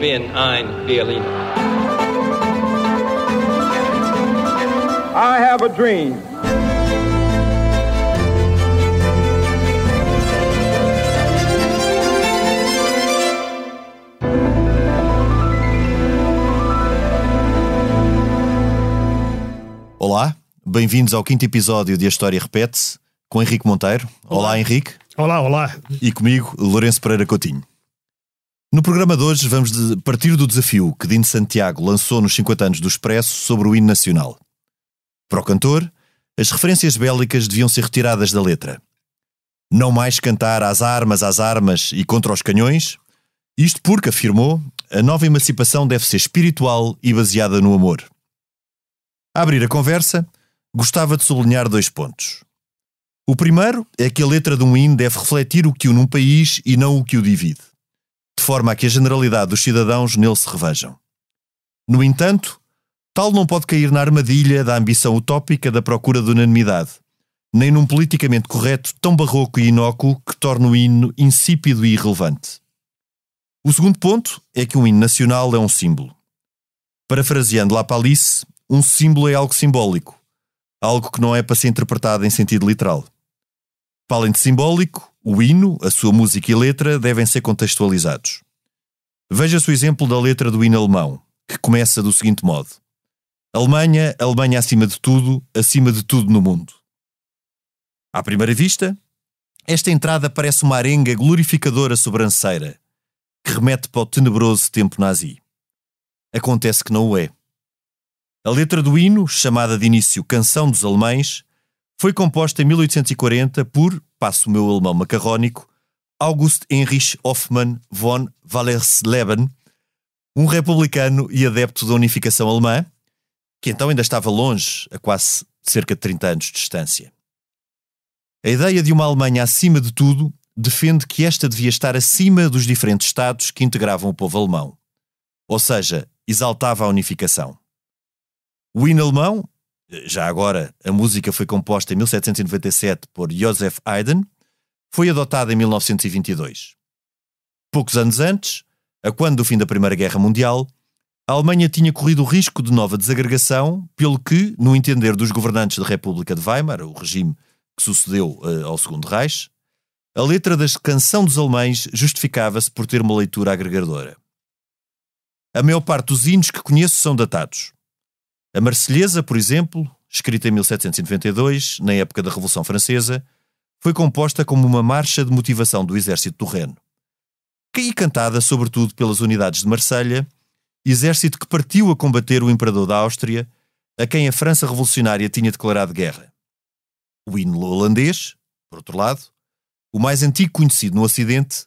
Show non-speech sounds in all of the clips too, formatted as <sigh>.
bin ein Berliner. I have a dream. Olá, bem-vindos ao quinto episódio de A História Repete-se, com Henrique Monteiro. Olá, olá Henrique. Olá, olá. E comigo, Lourenço Pereira Coutinho. No programa de hoje vamos de partir do desafio que Dino Santiago lançou nos 50 anos do Expresso sobre o hino nacional. Para o cantor, as referências bélicas deviam ser retiradas da letra. Não mais cantar às armas, às armas e contra os canhões, isto porque, afirmou, a nova emancipação deve ser espiritual e baseada no amor. A abrir a conversa, gostava de sublinhar dois pontos. O primeiro é que a letra de um hino deve refletir o que une um país e não o que o divide, de forma a que a generalidade dos cidadãos nele se revejam. No entanto, tal não pode cair na armadilha da ambição utópica da procura de unanimidade, nem num politicamente correto tão barroco e inócuo que torna o hino insípido e irrelevante. O segundo ponto é que um hino nacional é um símbolo. Parafraseando La Palice, um símbolo é algo simbólico, algo que não é para ser interpretado em sentido literal. Para além de simbólico, o hino, a sua música e letra devem ser contextualizados. Veja-se o exemplo da letra do hino alemão, que começa do seguinte modo: Alemanha, Alemanha acima de tudo, acima de tudo no mundo. À primeira vista, esta entrada parece uma arenga glorificadora sobranceira, que remete para o tenebroso tempo nazi. Acontece que não o é. A letra do hino, chamada de início Canção dos Alemães, foi composta em 1840 por, passo o meu alemão macarrónico, August Heinrich Hoffmann von Wallersleben, um republicano e adepto da unificação alemã, que então ainda estava longe, a quase cerca de 30 anos de distância. A ideia de uma Alemanha acima de tudo defende que esta devia estar acima dos diferentes Estados que integravam o povo alemão, ou seja, exaltava a unificação. O hino alemão, já agora a música foi composta em 1797 por Joseph Haydn, foi adotada em 1922. Poucos anos antes, a quando do fim da Primeira Guerra Mundial, a Alemanha tinha corrido o risco de nova desagregação, pelo que, no entender dos governantes da República de Weimar, o regime que sucedeu uh, ao Segundo Reich, a letra da Canção dos Alemães justificava-se por ter uma leitura agregadora. A maior parte dos hinos que conheço são datados. A Marselhesa, por exemplo, escrita em 1792, na época da Revolução Francesa, foi composta como uma marcha de motivação do exército do Reno. E cantada sobretudo pelas unidades de Marselha, exército que partiu a combater o imperador da Áustria, a quem a França revolucionária tinha declarado guerra. O hino holandês, por outro lado, o mais antigo conhecido no Ocidente,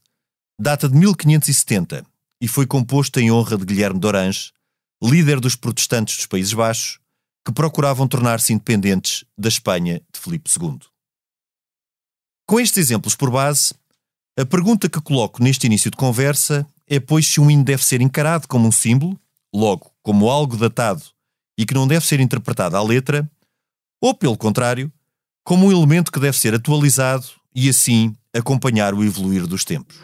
data de 1570 e foi composto em honra de Guilherme de Orange, líder dos protestantes dos Países Baixos, que procuravam tornar-se independentes da Espanha de Filipe II. Com estes exemplos por base, a pergunta que coloco neste início de conversa é, pois, se um hino deve ser encarado como um símbolo, logo, como algo datado e que não deve ser interpretado à letra, ou, pelo contrário, como um elemento que deve ser atualizado e, assim, acompanhar o evoluir dos tempos.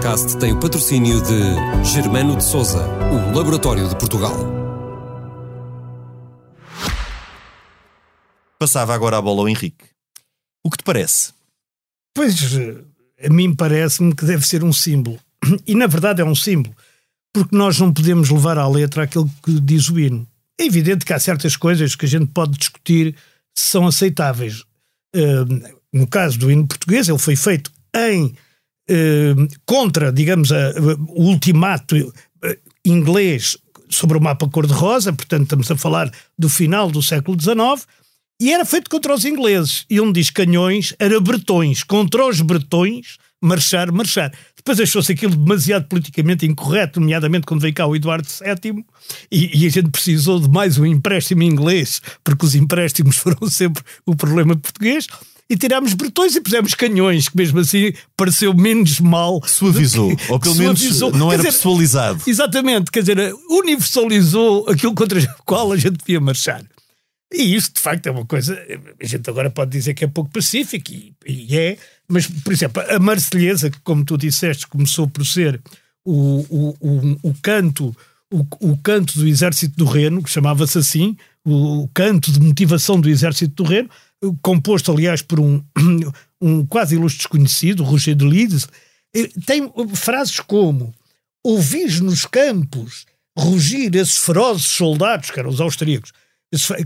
Podcast tem o patrocínio de Germano de Souza, o Laboratório de Portugal. Passava agora a bola ao Henrique. O que te parece? Pois, a mim parece-me que deve ser um símbolo. <clears throat> E na verdade é um símbolo, porque nós não podemos levar à letra aquilo que diz o hino. É evidente que há certas coisas que a gente pode discutir se são aceitáveis. no caso do hino português, ele foi feito em eh, contra, digamos, a, o ultimato eh, inglês sobre o mapa cor-de-rosa, portanto estamos a falar do final do século XIX, e era feito contra os ingleses. E um diz canhões, era bretões, contra os bretões, marchar, marchar. Depois achou-se aquilo demasiado politicamente incorreto, nomeadamente quando veio cá o Eduardo VII, e, e, a gente precisou de mais um empréstimo inglês, porque os empréstimos <laughs> foram sempre o problema português e tirámos bretões e pusemos canhões, que mesmo assim pareceu menos mal. Suavizou, ou pelo suavizou. menos não quer era dizer, pessoalizado. Exatamente, quer dizer, universalizou aquilo contra o <laughs> qual a gente devia marchar. E isso, de facto, é uma coisa. A gente agora pode dizer que é pouco pacífico, e, e é, Mas, por exemplo, a Marselhesa, que, como tu disseste, começou por ser o, o, o, o canto o, o, canto do Exército do Reno, que chamava-se assim, o, o, canto de motivação do Exército do Reno, composto, aliás, por um, <clears throat> um quase ilustre desconhecido, Roger de Lides, tem frases como ouvis nos campos rugir esses ferozes soldados, que eram os austríacos,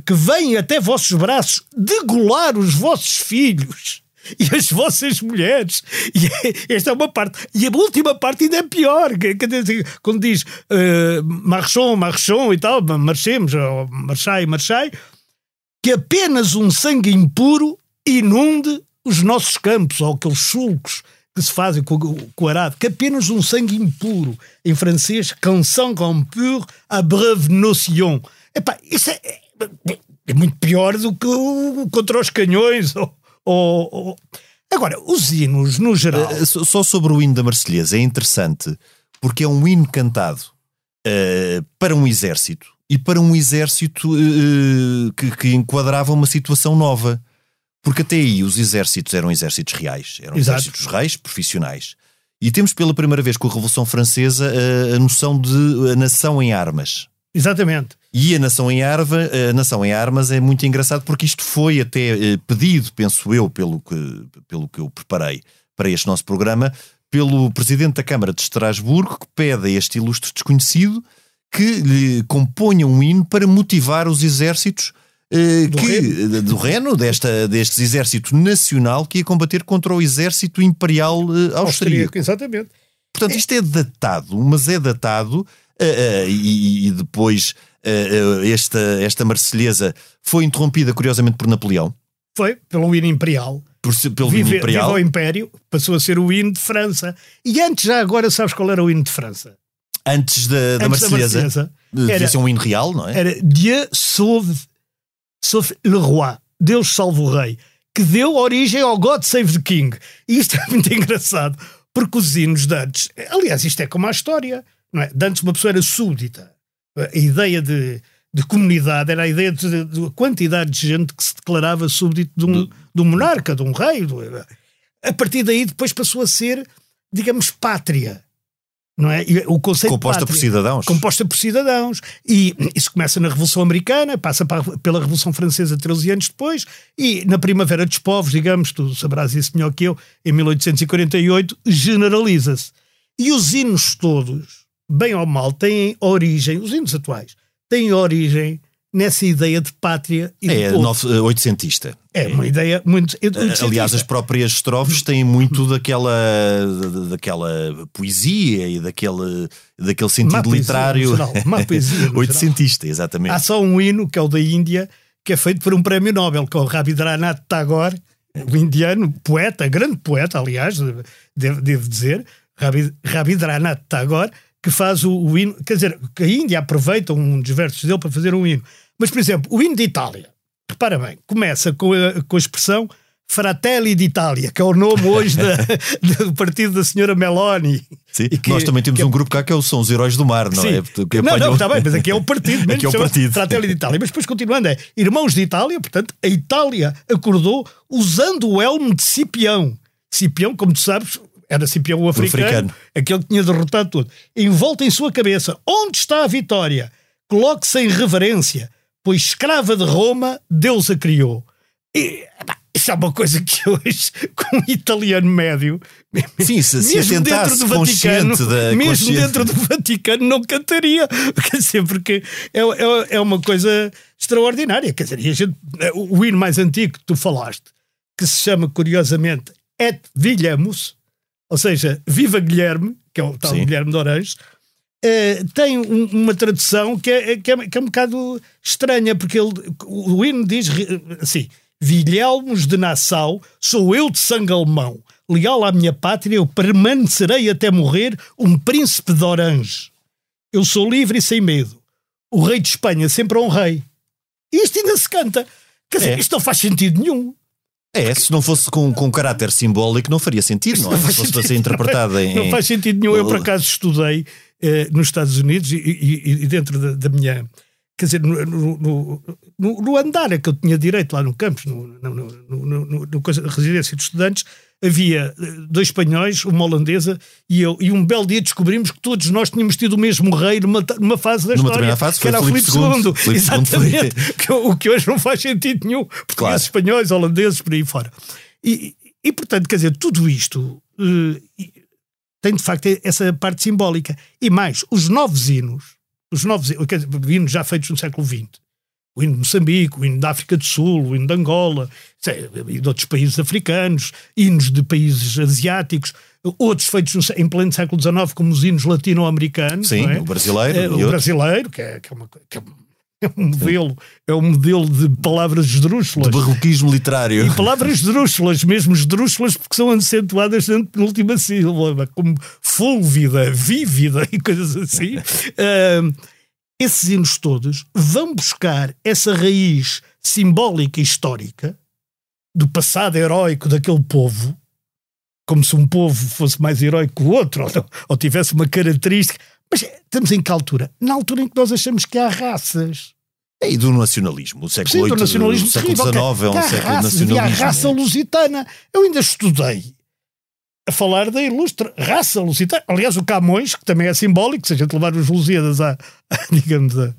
que vêm até vossos braços degolar os vossos filhos e as vossas mulheres. E é, esta é uma parte. E a última parte ainda é pior. Que, quando diz uh, marchon, marchon e tal, marchemos, marchai, marchai, que apenas um sangue impuro inunde os nossos campos, ou aqueles sulcos que se fazem com, o arado, que apenas um sangue impuro, em francês, qu'un sang impur à breve notion. Epá, isso é, é, é, muito pior do que o, contra os canhões. Ou, ou, ou... Agora, os hinos, no geral. Uh, só sobre o hino da Marselhesa, é interessante, porque é um hino cantado uh, para um exército e para um exército uh, que, que enquadrava uma situação nova. Porque até aí os exércitos eram exércitos reais, eram Exato. exércitos reis, profissionais. E temos pela primeira vez com a Revolução Francesa a, a noção de a nação em armas. Exatamente. E a nação em, arva, a nação em armas é muito engraçado porque isto foi até eh, pedido, penso eu, pelo que, pelo que eu preparei para este nosso programa, pelo presidente da Câmara de Estrasburgo, que pede a este ilustre desconhecido que lhe componha um hino para motivar os exércitos uh, do, que, Reno. do Reno, desta, deste exército nacional que ia combater contra o exército imperial uh, austríaco. austríaco. Exatamente. Portanto, isto é datado, mas é datado uh, e, e, depois esta, esta Marselhesa foi interrompida curiosamente por Napoleão. Foi, pelo hino imperial. Por, pelo Vive, hino imperial. Vive ao Império, passou a ser o hino de França. E antes, já agora, sabes qual era o hino de França? Antes da, da Marselhesa. Devia ser um hino real, não é? Era Dieu sauve sauve le roi, Deus salva o rei, que deu origem ao God Save the King. E isto <laughs> é muito engraçado, porque os hinos de antes, aliás, isto é como a história, não é? De antes uma pessoa era súdita. A ideia de, de comunidade era a ideia de, de, quantidade de gente que se declarava súdito de um, de um monarca, de um rei. a partir daí depois passou a ser, digamos, pátria não é? o conceito composta pátria, por cidadãos. Composta por cidadãos. E isso começa na Revolução Americana, passa pela Revolução Francesa 13 anos depois, e na Primavera dos Povos, digamos, tu sabrás isso melhor que eu, em 1848, generaliza-se. E os hinos todos, bem ou mal, têm origem, os hinos atuais, têm origem nessa ideia de pátria e é, de povo. É, oitocentista. É uma ideia muito. Aliás, as próprias estrofes têm muito daquela, daquela poesia e daquele, daquele sentido má literário. Má poesia. <laughs> Oitocentista, exatamente. Há só um hino, que é o da Índia, que é feito por um prémio Nobel, que é o Rabindranath Tagore, o indiano, poeta, grande poeta, aliás, devo, devo dizer, Rabindranath Tagore, que faz o, o hino. Quer dizer, que a Índia aproveita um dos versos dele para fazer um hino. Mas, por exemplo, o hino de Itália repara bem, começa com a, com a expressão Fratelli d'Italia, que é o nome hoje da, <laughs> do partido da senhora Meloni. Sim, que, nós também temos um grupo cá que é são os Heróis do Mar, não sim. é? Porque não, não, está bem, mas aqui é o partido. aqui é o partido. Fratelli d'Italia. Mas depois continuando, é Irmãos de Itália, portanto, a Itália acordou usando o elmo de Cipião. Cipião, como tu sabes, era Cipião o africano, o africano, aquele que tinha derrotado tudo. Envolta em sua cabeça, onde está a vitória? Coloque-se em reverência pois escrava de Roma, Deus a criou. E, isso é uma coisa que hoje, com um italiano médio, Sim, se, se mesmo dentro do Vaticano, mesmo dentro do Vaticano, não cantaria. <laughs> Quer dizer, porque é, é, é uma coisa extraordinária. Quer dizer, gente, o hino mais antigo que tu falaste, que se chama curiosamente Et Vilhamos, ou seja, Viva Guilherme, que é o tal Sim. Guilherme de Orange, Uh, tem um, uma tradução que é, que, é, que é um bocado estranha, porque ele, o hino diz assim: Vilhelmos de Nassau, sou eu de sangue alemão, leal à minha pátria, eu permanecerei até morrer, um príncipe de Orange. Eu sou livre e sem medo. O rei de Espanha sempre é um rei. E isto ainda se canta. Quer dizer, é. isto não faz sentido nenhum. É, se não fosse com, com caráter simbólico, não faria sentido, não, é? Se fosse sentido, ser interpretado em. Não faz sentido nenhum. Eu, por acaso, estudei eh, nos Estados Unidos e, e, e dentro da, da, minha, quer dizer, no, no, no, no, andar a que eu tinha direito lá no campus, no, no, residência de estudantes, havia eh, dois espanhóis, uma holandesa e eu, e um belo dia descobrimos que todos nós tínhamos tido o mesmo rei numa, numa fase da numa história, fase, que era o Filipe II. Filipe Exatamente, <laughs> que, o que hoje não faz sentido nenhum, porque claro. espanhóis, holandeses, por aí fora. E, e, portanto, quer dizer, tudo isto uh, tem de facto essa parte simbólica. E mais, os novos hinos, os novos hinos já feitos no século XX, o hino de Moçambique, o hino da África do Sul, o hino de Angola, e de outros países africanos, hinos de países asiáticos, outros feitos em pleno século XIX, como os hinos latino-americanos. Sim, é? o brasileiro. É, o brasileiro, que é, que é, uma, que é um modelo, é um modelo de palavras esdrúxulas. De barroquismo literário. E palavras esdrúxulas, mesmo esdrúxulas, porque são acentuadas na penúltima sílaba, como fúlvida, vívida e coisas assim. Uh, esses hinos todos vão buscar essa raiz simbólica e histórica do passado heróico daquele povo, como se um povo fosse mais heróico que o outro, ou, ou tivesse uma característica. Mas estamos em que altura? Na altura em que nós achamos que há raças. E do nacionalismo. O século Sim, do nacionalismo o século XIX é um século nacionalismo. A raça lusitana. Eu ainda estudei a falar da ilustre raça lusitana. Aliás, o Camões, que também é simbólico, se a gente levar os Lusíadas à, <laughs> digamos, à,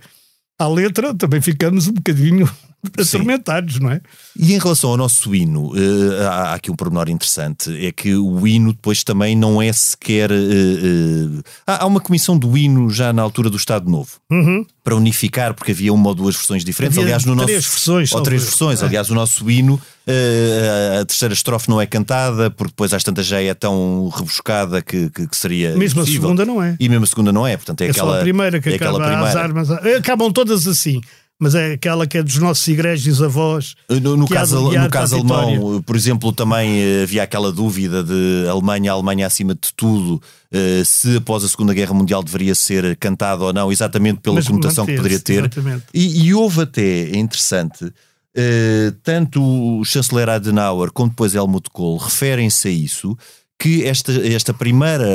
à letra, também ficamos um bocadinho atormentados, não é? E em relação ao nosso hino, uh, há aqui um pormenor interessante, é que o hino depois também não é sequer... Uh, uh, há uma comissão do hino já na altura do Estado Novo, uhum. para unificar, porque havia uma ou duas versões diferentes. Havia aliás, no três nosso, versões. Ou três versões. É. Aliás, o nosso hino, a terceira estrofe não é cantada, porque depois às tantas já é tão rebuscada que, que, que seria Mesmo impossível. a segunda não é. E mesmo a segunda não é, portanto é, é aquela... Primeira que é acaba primeira. as armas. Acabam todas assim mas é aquela que é dos nossos igrejas avós. No, no caso, no caso alemão, por exemplo, também eh, havia aquela dúvida de Alemanha, Alemanha acima de tudo, eh, se após a Segunda Guerra Mundial deveria ser cantado ou não, exatamente pela mas conotação que poderia ter. E, e, houve até, é interessante, eh, tanto o chanceler Adenauer como depois Helmut Kohl referem-se a isso, que esta, esta primeira,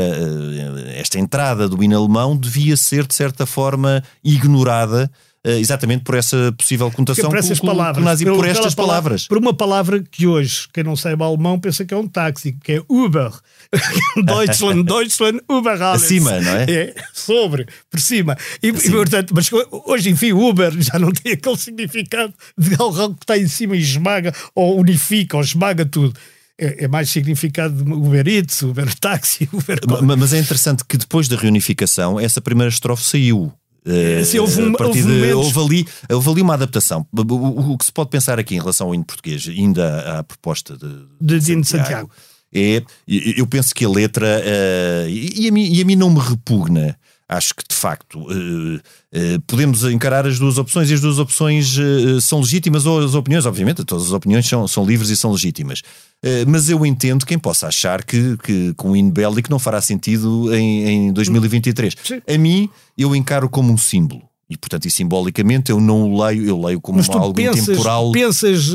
esta entrada do hino alemão devia ser, de certa forma, ignorada exatamente por essa possível conotação por essas palavras, nazi, por, por estas palavras. Por uma palavra que hoje, quem não saiba alemão, pensa que é um táxi, que é Uber. <laughs> Deutschland, Deutschland, Uber alles. Acima, não é? é? Sobre, por cima. E, e, portanto, mas hoje, enfim, Uber já não tem aquele significado de algo que está em cima e esmaga, ou unifica, ou esmaga tudo é, é, mais significado de Uber Eats, Uber Taxi, <laughs> Uber... Mas é interessante que depois da reunificação essa primeira estrofe saiu. Uh, Se houve, um, houve, de, houve, ali, houve ali uma adaptação. O, o, o, que se pode pensar aqui em relação ao hino português, ainda à proposta de, de, de Santiago, Santiago, é, eu penso que a letra, uh, e, a mim, e a mim não me repugna, acho que de facto uh, uh, podemos encarar as duas opções e as duas opções uh, são legítimas, ou as opiniões, obviamente, todas as opiniões são, são livres e são legítimas. mas eu entendo quem possa achar que, que, um hino bélico não fará sentido em, em 2023. Sim. A mim, eu encaro como um símbolo. E, portanto, e simbolicamente eu não o leio, eu leio como Mas algo pensas, temporal. Pensas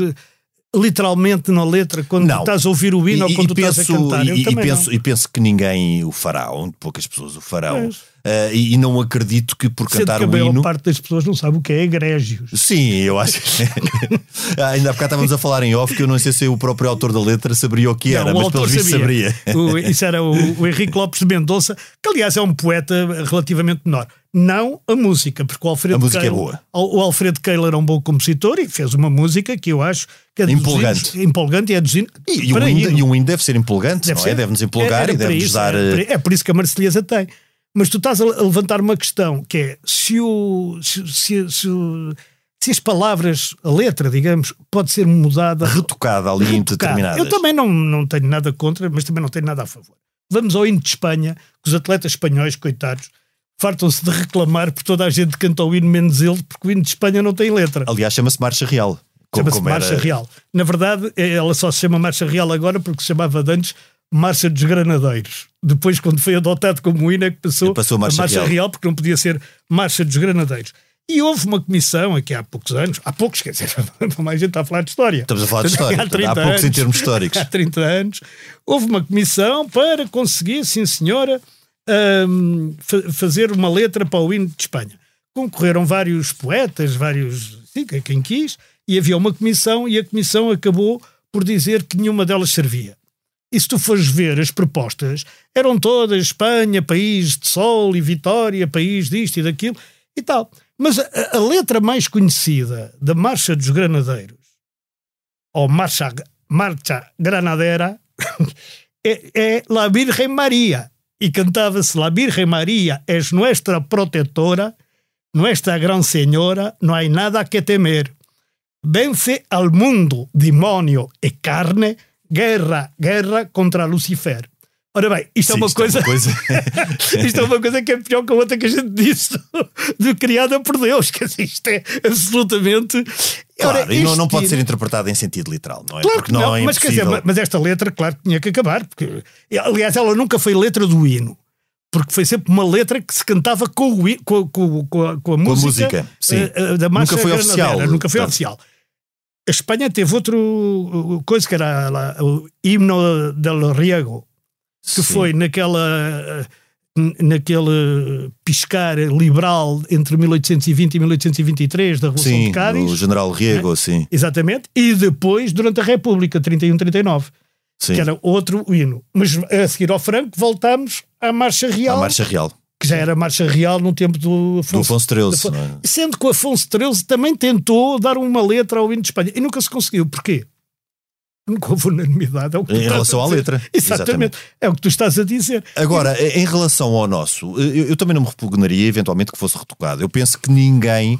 literalmente na letra quando não. estás a ouvir o hino e, ou quando penso, estás a cantar. E, e, penso, e penso que ninguém o fará, ou poucas pessoas o farão. Uh, e, e, não acredito que por Sendo cantar que o hino. A maior hino. parte das pessoas não sabe o que é egrégios. Sim, eu acho. <laughs> ah, ainda há bocado estávamos a falar em off que eu não sei se o próprio autor da letra saberia o que era, não, mas pelo visto saberia. O, isso era o, o Henrique Lopes de Mendonça, que aliás é um poeta relativamente menor. Não a música, porque o Alfredo a música Keil, é boa. O Alfredo Keil era um bom compositor e fez uma música que eu acho que é empolgante. Empolgante e é dos E, e, um hino, e hino deve ser empolgante, deve não é? Deve-nos empolgar e deve-nos dar. É, é por isso que a Marselhesa tem. Mas tu estás a levantar uma questão que é se, o, se, se, se, se as palavras, a letra, digamos, pode ser mudada. Retocada ali retocada. em determinadas. Eu também não, não tenho nada contra, mas também não tenho nada a favor. Vamos ao hino de Espanha, que os atletas espanhóis, coitados, fartam-se de reclamar por toda a gente que canta o hino menos ele, porque o hino de Espanha não tem letra. Aliás, chama-se Marcha Real. Chama-se Marcha. Real. Na verdade, é, ela só se chama Marcha Real agora porque se chamava de antes Marcha dos Granadeiros. Depois, quando foi adotado como hino, é que passou, passou a Marcha, a Marcha Real. Real. porque não podia ser Marcha dos Granadeiros. E houve uma comissão aqui há poucos anos, há poucos, quer dizer, <laughs> mais gente está a falar de história. Estamos a falar de <laughs> história, há, 30 há poucos anos, em termos históricos. <laughs> Há 30 anos, houve uma comissão para conseguir, sim senhora, um, fazer uma letra para o hino de Espanha. concorreram vários poetas, vários, sim, quem quis, e havia uma comissão e a comissão acabou por dizer que nenhuma delas servia. E se tu fores ver as propostas, eram todas Espanha, país de sol e vitória, país disto e daquilo e tal. Mas a, a letra mais conhecida da Marcha dos Granadeiros, ou Marcha, Marcha Granadera, <laughs> é, é La Virgen Maria. E cantava-se La Virgen Maria es nuestra protetora, nuestra gran señora, no hay nada que temer. Vence al mundo, demonio e carne, guerra, guerra contra Lucifer. Ora bem, isto Sim, é uma isto coisa. É uma coisa... <laughs> isto é uma coisa que é pior que a outra que a gente disse <laughs> de criada por Deus. Que isto é absolutamente. Claro, Ora, e não, não pode ser interpretado em sentido literal, não é? Claro Porque que não, é mas, quer dizer, mas esta letra, claro que tinha que acabar. Porque, aliás, ela nunca foi letra do hino. Porque foi sempre uma letra que se cantava com, o, com, com, com, a, com a música, música, sim. eh, eh, da marcha Nunca foi oficial, Nunca foi oficial. A Espanha teve outro uh, coisa que era lá, o himno del riego, que Sim. foi naquela n- naquele piscar liberal entre 1820 e 1823 da Revolução Sim, de Cádiz. o general Riego, É? sim. Exatamente, e depois durante a República, 31-39, sim. que era outro hino. Mas a seguir ao Franco, voltamos à Marcha Real, Marcha Real, que já era Marcha Real no tempo do Afonso. do Afonso XIII. É? Sendo que o Afonso XIII também tentou dar uma letra ao hino de Espanha e nunca se conseguiu. Porquê? Nunca houve unanimidade. É Em relação à letra. <laughs> Exatamente. É o que tu estás a dizer. Agora, em relação ao nosso, eu, eu também não me repugnaria eventualmente que fosse retocado. Eu penso que ninguém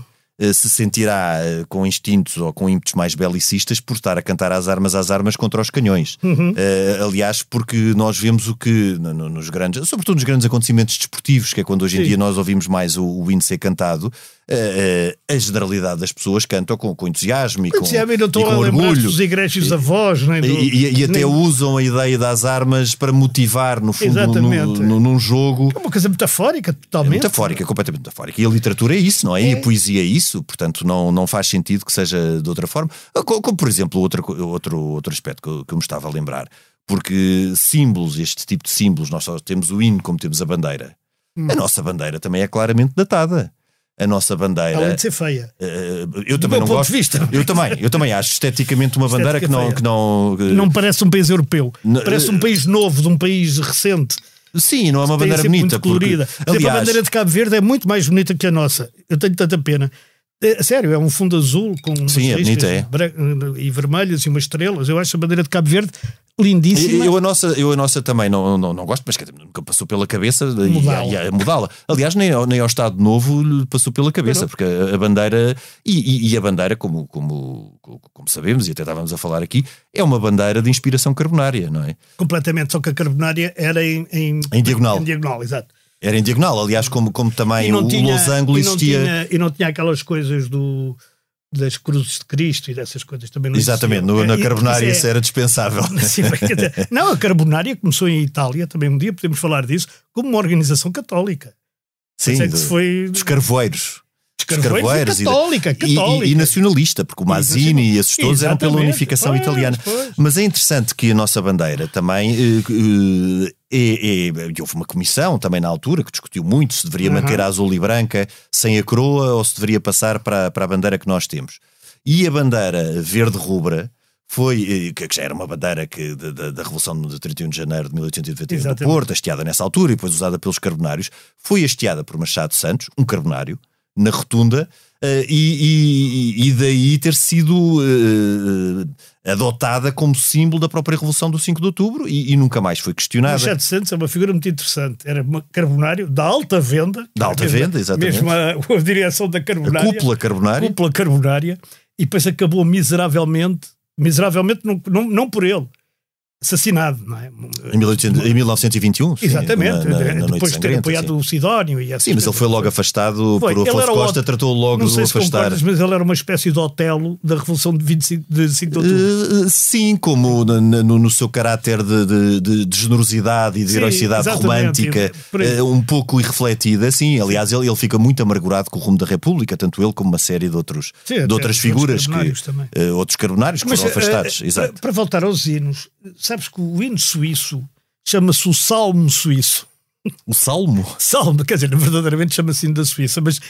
se sentirá eh, com instintos ou com ímpetos mais belicistas por estar a cantar às armas às armas contra os canhões. Uhum. Eh, aliás, porque nós vemos o que no- no- nos grandes, sobretudo nos grandes acontecimentos desportivos, que é quando hoje em Sim. dia nós ouvimos mais o, o hino ser cantado, eh, eh, a generalidade das pessoas cantam com, com entusiasmo e com, é, eu não e estou com a orgulho. dos egrégios avós, nem do, E, e- e até nem- usam a ideia das armas para motivar, no fundo, Exatamente. no, no- num jogo. É uma coisa metafórica, É totalmente. metafórica, completamente metafórica. E a literatura é isso, não é? E a poesia é isso, portanto não, não faz sentido que seja de outra forma. Co- Como, por exemplo, outra, co- outro, outro aspecto que eu, que eu me estava a lembrar. Porque símbolos, este tipo de símbolos, nós só temos o hino como temos a bandeira. Hum. A nossa bandeira também é claramente datada. A nossa bandeira. Além de ser feia. eh, eu Do também meu não ponto gosto. de vista. Eu também, eu também acho esteticamente uma bandeira que não, Estética que não, que- Não parece um país europeu. Não, Parece eh, um país novo, de um país recente. Sim, não é uma bandeira bonita. muito colorida. Porque, Por exemplo, a aliás, bandeira de Cabo Verde é muito mais bonita que a nossa. Eu tenho tanta pena. É, sério, é um fundo azul com Sim, é bonita, é. e vermelhas e umas estrelas. Eu acho a bandeira de Cabo Verde lindíssima. Eu a, nossa, eu a nossa também não, não, não gosto, mas nunca passou pela cabeça e- Mudá-la. mudá-la. Aliás, nem, ao- nem ao Estado Novo lhe passou pela cabeça, Não. porque a, a bandeira, e, e- e a bandeira, como, como, como sabemos, e até estávamos a falar aqui, é uma bandeira de inspiração carbonária, não é? Completamente, só que a carbonária era em, em, Em diagonal. Em diagonal, exato. Era em diagonal, aliás, como, como também o, o losango e não existia. tinha- e não tinha aquelas coisas do, das cruzes de Cristo e dessas coisas também não Exatamente, no- É, na e- carbonária isso isso é- era dispensável. <laughs> Sim, não, a carbonária começou em Itália, também um dia podemos falar disso, como uma organização católica. Sim, do- foi dos carvoeiros. dos carvoeiros e carvoeiros e católica, E, católica. e- e nacionalista, porque o Mazzini e esses todos eram pela unificação Pois, italiana. pois. Mas é interessante que a nossa bandeira também eh, é, é- e houve uma comissão também na altura que discutiu muito se deveria Uhum. manter a azul e branca sem a coroa ou se deveria passar para, para a bandeira que nós temos. E a bandeira verde-rubra foi, eh, que já era uma bandeira que, da, da- Revolução de 31 de janeiro de 1891 do. Porto, hasteada nessa altura e depois usada pelos carbonários, foi hasteada por Machado Santos, um carbonário, na rotunda, e, e- e daí ter sido eh, adotada como símbolo da própria Revolução do 5 de Outubro e, e nunca mais foi questionada. Machado Santos é uma figura muito interessante. Era carbonário da alta venda. Da alta venda, exatamente. Mesmo a, <laughs> a direção da A carbonária. cúpula carbonária. cúpula carbonária. E depois acabou miseravelmente, miseravelmente não, não, não por ele, assassinado, não é? Em, 1800 em 1921, sim, Exatamente, na, na, na depois de ter apoiado o Sidónio e essas Sim, mas ele foi logo afastado Foi. por Afonso o Costa, Ot- tratou logo Não de o afastar. mas ele era uma espécie de Otelo da Revolução de 25 de 5 de Outubro. Eh, sim, como no, no seu caráter de, de- de- de generosidade e de Sim, heroicidade romântica, eh, um pouco irrefletida, sim. Aliás, ele, ele fica muito amargurado com o rumo da República, tanto ele como uma série de, outros, Sim, de outras outros figuras, que, carbonários também. eh, outros carbonários que Mas, foram afastados. para, voltar aos hinos, sabes que o hino suíço chama-se o Salmo Suíço. O Salmo. Salmo, quer dizer, verdadeiramente chama-se hino da Suíça, mas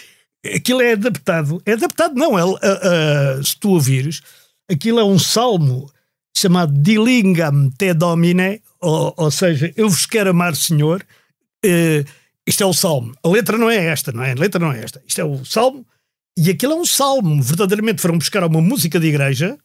aquilo é adaptado. É adaptado, não. É, uh, uh, se tu ouvires, aquilo é um salmo chamado Dilingam te domine, ou, ou seja, eu vos quero amar, Senhor. Uh, isto é o salmo. A letra não é esta, não é? A letra não é esta. Isto é o salmo. E aquilo é um salmo. Verdadeiramente foram buscar uma música de igreja,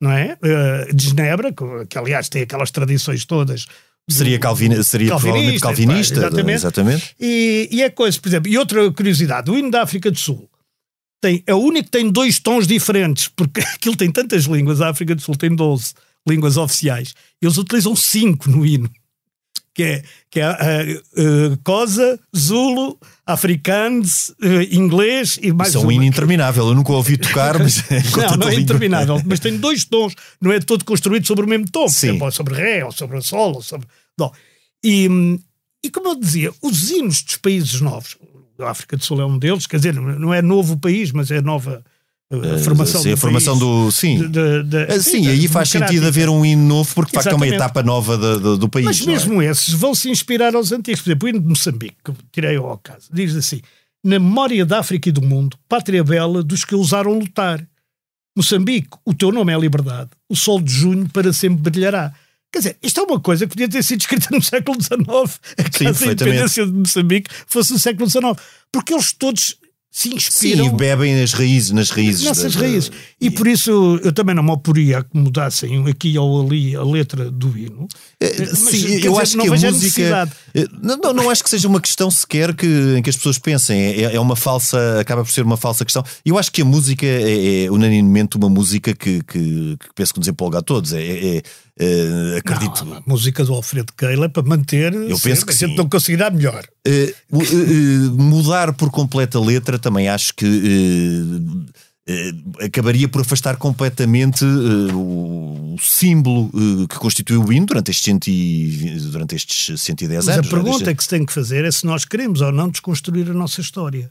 não é? Uh, de Genebra, que, que aliás tem aquelas tradições todas Seria, calvin, seria calvinista, provavelmente calvinista. Exatamente. exatamente. E, e é coisa, por exemplo, e outra curiosidade: o hino da África do Sul tem, é o único que tem dois tons diferentes, porque <laughs> aquilo tem tantas línguas, a África do Sul tem 12 línguas oficiais. Eles utilizam cinco no hino. Que é, que é uh, uh, Cosa, Zulu, Afrikaans, uh, inglês e mais Isso é um hino interminável, eu nunca ouvi tocar, mas <laughs> é Não, não é interminável, mas tem dois tons, não é todo construído sobre o mesmo tom, Sim. Exemplo, sobre Ré, ou sobre Sol, ou sobre. Não. E, e como eu dizia, os hinos dos países novos, a África do Sul é um deles, quer dizer, não é novo o país, mas é nova a formação, sim, do, a formação do sim, de, de, de, ah, sim, aí faz sentido haver um hino novo porque de facto é uma etapa nova do, do país. Mas é? mesmo é? esses vão se inspirar aos antigos. Por exemplo, o hino de Moçambique, que tirei ao caso, diz assim: na memória da África e do mundo, pátria bela dos que ousaram lutar. Moçambique, o teu nome é liberdade. O sol de junho para sempre brilhará. Quer dizer, isto é uma coisa que podia ter sido escrita no século XIX. A Sim, a independência de Moçambique fosse no século XIX. Porque eles todos se inspiram. Sim, bebem nas raízes, nas raízes. Nessas da, raízes. E, e, por isso eu também não me oporia a que mudassem aqui ou ali a letra do hino. É, Mas, sim, eu dizer, acho que a música. Eh, não, não, não, acho que seja uma questão sequer que, em que as pessoas pensem. É, é, uma falsa. acaba por ser uma falsa questão. Eu acho que a música é, é unanimemente uma música que, que, que penso que nos empolga a todos. É, é Uh, acredito. Não, a música do Alfredo Keila é para manter. Eu penso que gente não conseguirá melhor. Uh, uh, mudar por completo a letra também acho que acabaria por afastar completamente o símbolo que constituiu o hino durante estes, cento e, durante estes 110 Mas anos. Mas a pergunta que se tem que fazer é se nós queremos ou não desconstruir a nossa história.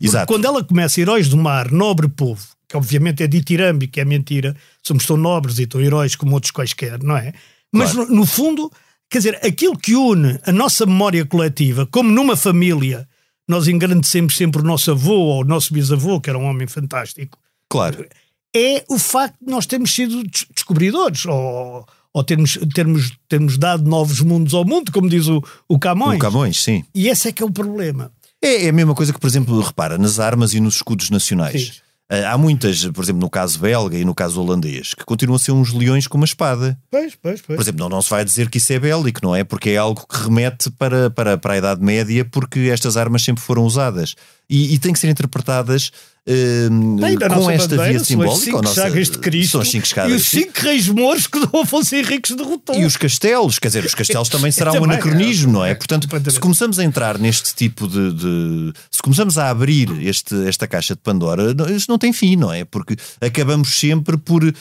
Exato. Porque quando ela começa Heróis do Mar, nobre povo, que obviamente é ditirâmbico, que é mentira, somos tão nobres e tão heróis como outros quaisquer, não é? Mas claro. no, no, fundo, quer dizer, aquilo que une a nossa memória coletiva, como numa família, nós engrandecemos sempre o nosso avô ou o nosso bisavô, que era um homem fantástico. Claro. É o facto de nós termos sido descobridores ou, ou termos, termos, termos dado novos mundos ao mundo, como diz o, o Camões. O Camões, sim. E esse é que é o problema. É, é a mesma coisa que, por exemplo, repara, nas armas e nos escudos nacionais. Sim. Eh, há muitas, por exemplo, no caso belga e no caso holandês, que continuam a ser uns leões com uma espada. Pois, pois, pois. Por exemplo, não, não se vai dizer que isso é bélico, não é? Porque é algo que remete para, para, para a Idade Média, porque estas armas sempre foram usadas. E, e têm que ser interpretadas uh, com esta bandeira, via simbólica. São as cinco chagas de Cristo são as cinco escadas. e os cinco reis mouros que Dom Afonso Henriques derrotou. E os castelos, quer dizer, os castelos também serão um anacronismo, não é? Portanto, se começamos a entrar neste tipo de, de, Se começamos a abrir este, esta caixa de Pandora, isto não tem fim, não é? Porque acabamos sempre por uh,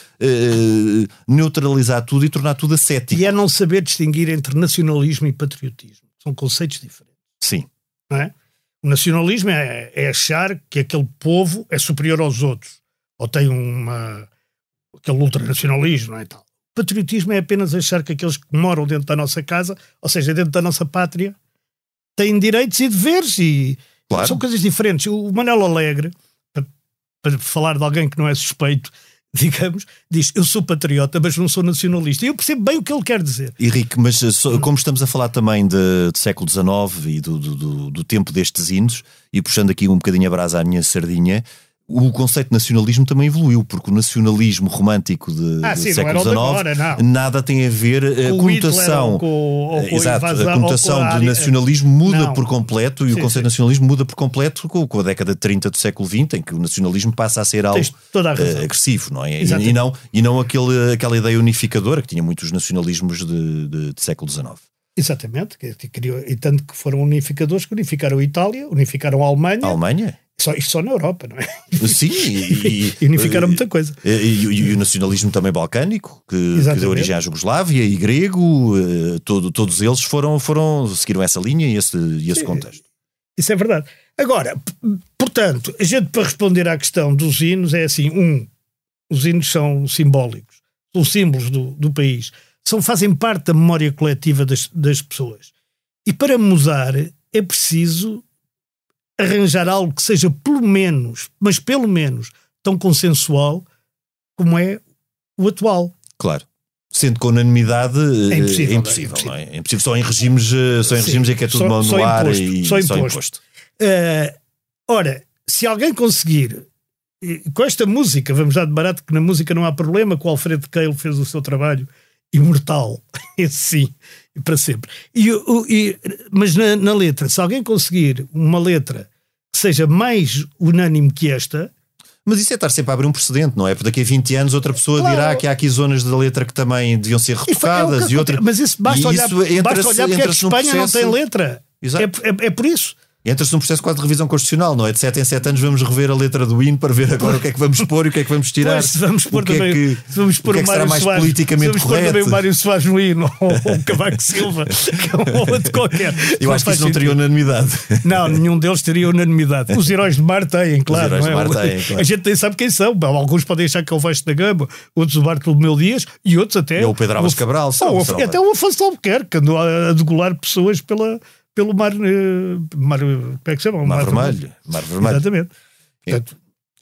neutralizar tudo e tornar tudo ascético. E é não saber distinguir entre nacionalismo e patriotismo. São conceitos diferentes. Sim. Não é? O nacionalismo é, é, achar que aquele povo é superior aos outros, ou tem uma aquele ultranacionalismo, não é tal. O patriotismo é apenas achar que aqueles que moram dentro da nossa casa, ou seja, dentro da nossa pátria, têm direitos e deveres e claro. são coisas diferentes. O Manuel Alegre, para, para falar de alguém que não é suspeito, <laughs> digamos, diz eu sou patriota, mas não sou nacionalista. E eu percebo bem o que ele quer dizer. Henrique, mas eh, como estamos a falar também de, de século XIX e do, do, do, tempo destes hinos, e puxando aqui um bocadinho a brasa à minha sardinha, o conceito de nacionalismo também evoluiu, porque o nacionalismo romântico de, ah, sim, século XIX agora, nada tem a ver a conotação. Com, com exato, a conotação de nacionalismo muda não. por completo e sim, o conceito sim. de nacionalismo muda por completo com, com, a década de 30 do século XX, em que o nacionalismo passa a ser algo uh, agressivo, não é? E, e, não, e não aquele, aquela ideia unificadora que tinha muitos nacionalismos de, de, de século XIX. Exatamente, e tanto que foram unificadores que unificaram a Itália, unificaram a Alemanha. A Alemanha? Só, isto só na Europa, não é? Sim, e, e <laughs> unificaram muita coisa. E, e, e, o nacionalismo também balcânico, que, que deu origem à Jugoslávia e grego, eh, todo, todos eles foram, foram, seguiram essa linha e esse, esse contexto. Isso é verdade. Agora, portanto, a gente para responder à questão dos hinos é assim: um, os hinos são simbólicos, são símbolos do, do país, são, fazem parte da memória coletiva das, das pessoas. E para mudar é preciso arranjar algo que seja pelo menos, mas pelo menos, tão consensual como é o atual. Claro. Sendo com unanimidade É eh, impossível, é impossível, é impossível. é? É impossível. Só em regimes, eh, só em Sim. regimes é que é tudo Só- mão só no ar imposto, e só só imposto. imposto. Eh, ora, se alguém conseguir, eh, com esta música, vamos dar de barato que na música não há problema, que o Alfredo Keil fez o seu trabalho imortal, <laughs> esse sim, e para sempre. E, o- e- mas na, na letra, se alguém conseguir uma letra que seja mais unânime que esta, Mas isso é estar sempre a abrir um precedente, não é? Porque daqui a 20 anos outra pessoa Claro. dirá que há aqui zonas da letra que também deviam ser e foi- é retocadas e outras. mas isso basta e olhar, isso basta olhar porque é que Espanha não processo- tem letra. É, é- é por isso. Entra-se num processo quase de revisão constitucional, não é? De 7 em 7 anos vamos rever a letra do hino para ver agora o que é que vamos pôr e o que é que vamos tirar. Pois, se vamos pôr o que também, é que, se vamos pôr o que é que será Mário mais Soares, politicamente se vamos pôr também correto. o Mário Soares no hino ou o <laughs> Cavaco Silva, que é um outro qualquer. Eu acho que isso não teria sentido. unanimidade. Não, nenhum deles teria unanimidade. Os heróis de mar têm, claro. heróis não é? de mar têm, claro. A gente nem sabe quem são. Alguns podem achar que é o Vasco da Gama, outros o Bartolomeu Dias e outros até. É o Pedro Álvares Cabral, são- Ou, são- até o Afonso Albuquerque, que andou a degolar pessoas pela, pelo mar, eh, mar. Como é que se chama? O Mar vermelho. Mar vermelho. Exatamente. Portanto,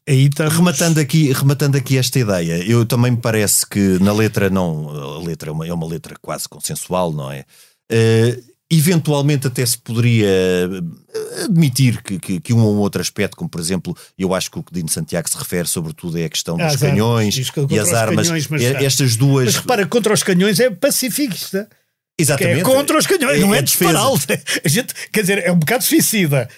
aí estamos. Rematando aqui, rematando aqui esta ideia, eu também me parece que na letra não, a letra é uma, é uma letra quase consensual, não é? Eh, eventualmente até se poderia eh, admitir que, que, que um ou outro aspecto, como por exemplo, eu acho que o que Dino Santiago se refere sobretudo é a questão dos Às armas, canhões que e as armas, canhões, mas estas duas. Mas repara, contra os canhões é pacifista. Exatamente. é contra os canhões, não é, defesa. dispará-los. A gente, quer dizer, é um bocado suicida.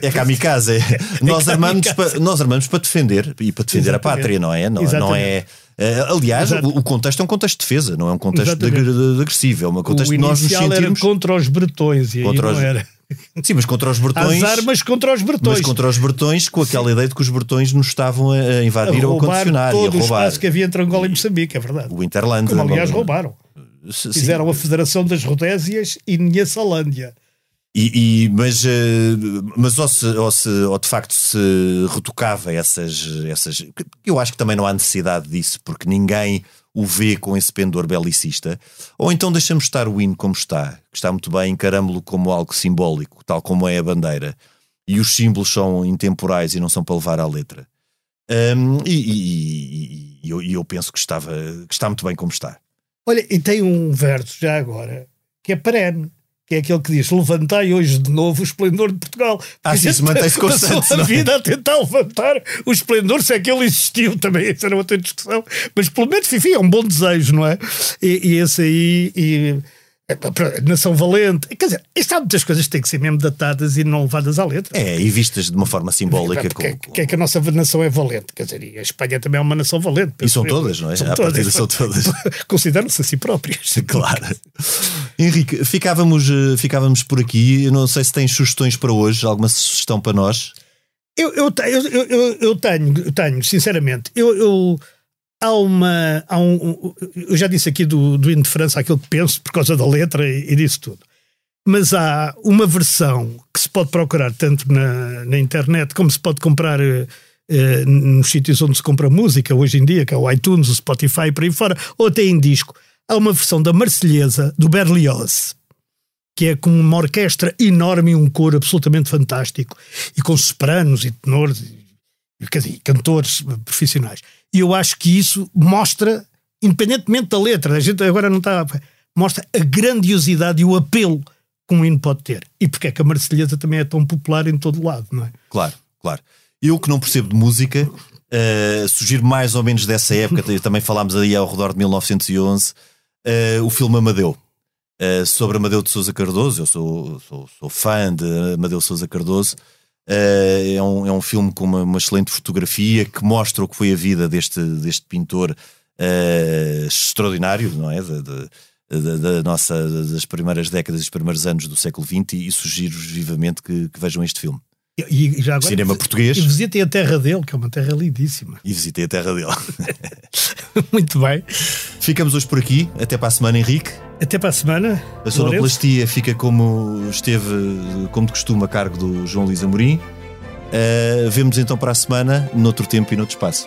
É kamikaze. <laughs> nós, armamos kamikaze. para, nós armamos para defender e para defender a Exatamente. pátria, não é? Não, não Exatamente. é. eh, aliás, Exato. o, contexto é um contexto de defesa, não é um contexto de, de- de agressivo, é um contexto o de nós nos sentirmos. contra os bretões e Contra não era. Sim, mas contra os bretões. As armas contra os bretões. Mas contra os bretões, com aquela ideia de que os bretões nos estavam a, a a invadir ou a roubar condicionar e a todo o roubar espaço que havia entre Angola e Moçambique, é verdade. o Interland. Como aliás não- Sim. Fizeram a Federação das Rodésias e Nhaçalândia. E, e- mas, eh, mas ou, se, ou, se, ou de facto se retocava essas, essas. Eu acho que também não há necessidade disso, porque ninguém o vê com esse pendor belicista. Ou então deixamos estar o hino como está, que está muito bem, encaramo-lo como algo simbólico, tal como é a bandeira. E os símbolos são intemporais e não são para levar à letra. Hum, e, e- e- eu, eu penso que, estava, que está muito bem como está. Olha, e tem um verso já agora que é perene. Que é aquele que diz: Levantai hoje de novo o esplendor de Portugal. Ah, Porque sim, a isso gente mantém-se constante, a é? vida a tentar levantar o esplendor, se é que ele existiu também. Essa era outra discussão. Mas pelo menos, enfim, é um bom desejo, não é? E, e esse aí. E, é, Nação Valente. Quer dizer, isto há muitas coisas que têm que ser mesmo datadas e não levadas à letra. É, e vistas de uma forma simbólica. Porque com- que é que a nossa nação é valente? Quer dizer, e a Espanha também é uma nação valente. E são todas, não é? São À todas. partida são todas. <laughs> Consideram-se a si próprias. <laughs> Claro. Henrique, ficávamos, eh, ficávamos por aqui. Eu não sei se tens sugestões para hoje, alguma sugestão para nós. Eu, eu, eu, eu- eu tenho, eu tenho, sinceramente, eu, eu- há uma. Há um, eu já disse aqui do, do hino de França aquilo que penso por causa da letra e, e disso tudo. Mas há uma versão que se pode procurar tanto na, na internet como se pode comprar eh, nos sítios onde se compra música hoje em dia, que é o iTunes, o Spotify por aí fora, ou até em disco. Há uma versão da Marselhesa do Berlioz que é com uma orquestra enorme e um coro absolutamente fantástico, e com sopranos e tenores e, quer dizer, cantores profissionais. E eu acho que isso mostra, independentemente da letra, a gente agora não está. mostra a grandiosidade e o apelo que um hino pode ter. E porque é que a Marselhesa também é tão popular em todo lado, não é? Claro, claro. Eu que não percebo de música, sugiro mais ou menos dessa época, <laughs> também falámos aí ao redor de 1911, eh, o filme Amadeu. eh, sobre Amadeu de Souza Cardoso, eu sou, sou, sou fã de Amadeu de Souza Cardoso. Eh, é, um, é um filme com uma, uma excelente fotografia que mostra o que foi a vida deste, deste pintor eh, extraordinário, não é? De- de- da, da nossa, das primeiras décadas, dos primeiros anos do século XX, e, e sugiro-vos vivamente que, que vejam este filme. E, e já agora, Cinema português. E visitem a terra dele, que é uma terra lindíssima. E visitei a terra dele. <laughs> Muito bem. Ficamos hoje por aqui. Até para a semana, Henrique. Até para a semana. A sonoplastia fica como esteve, como de costume, a cargo do João Luís Amorim. Uh, vemos então para a semana, noutro tempo e noutro espaço.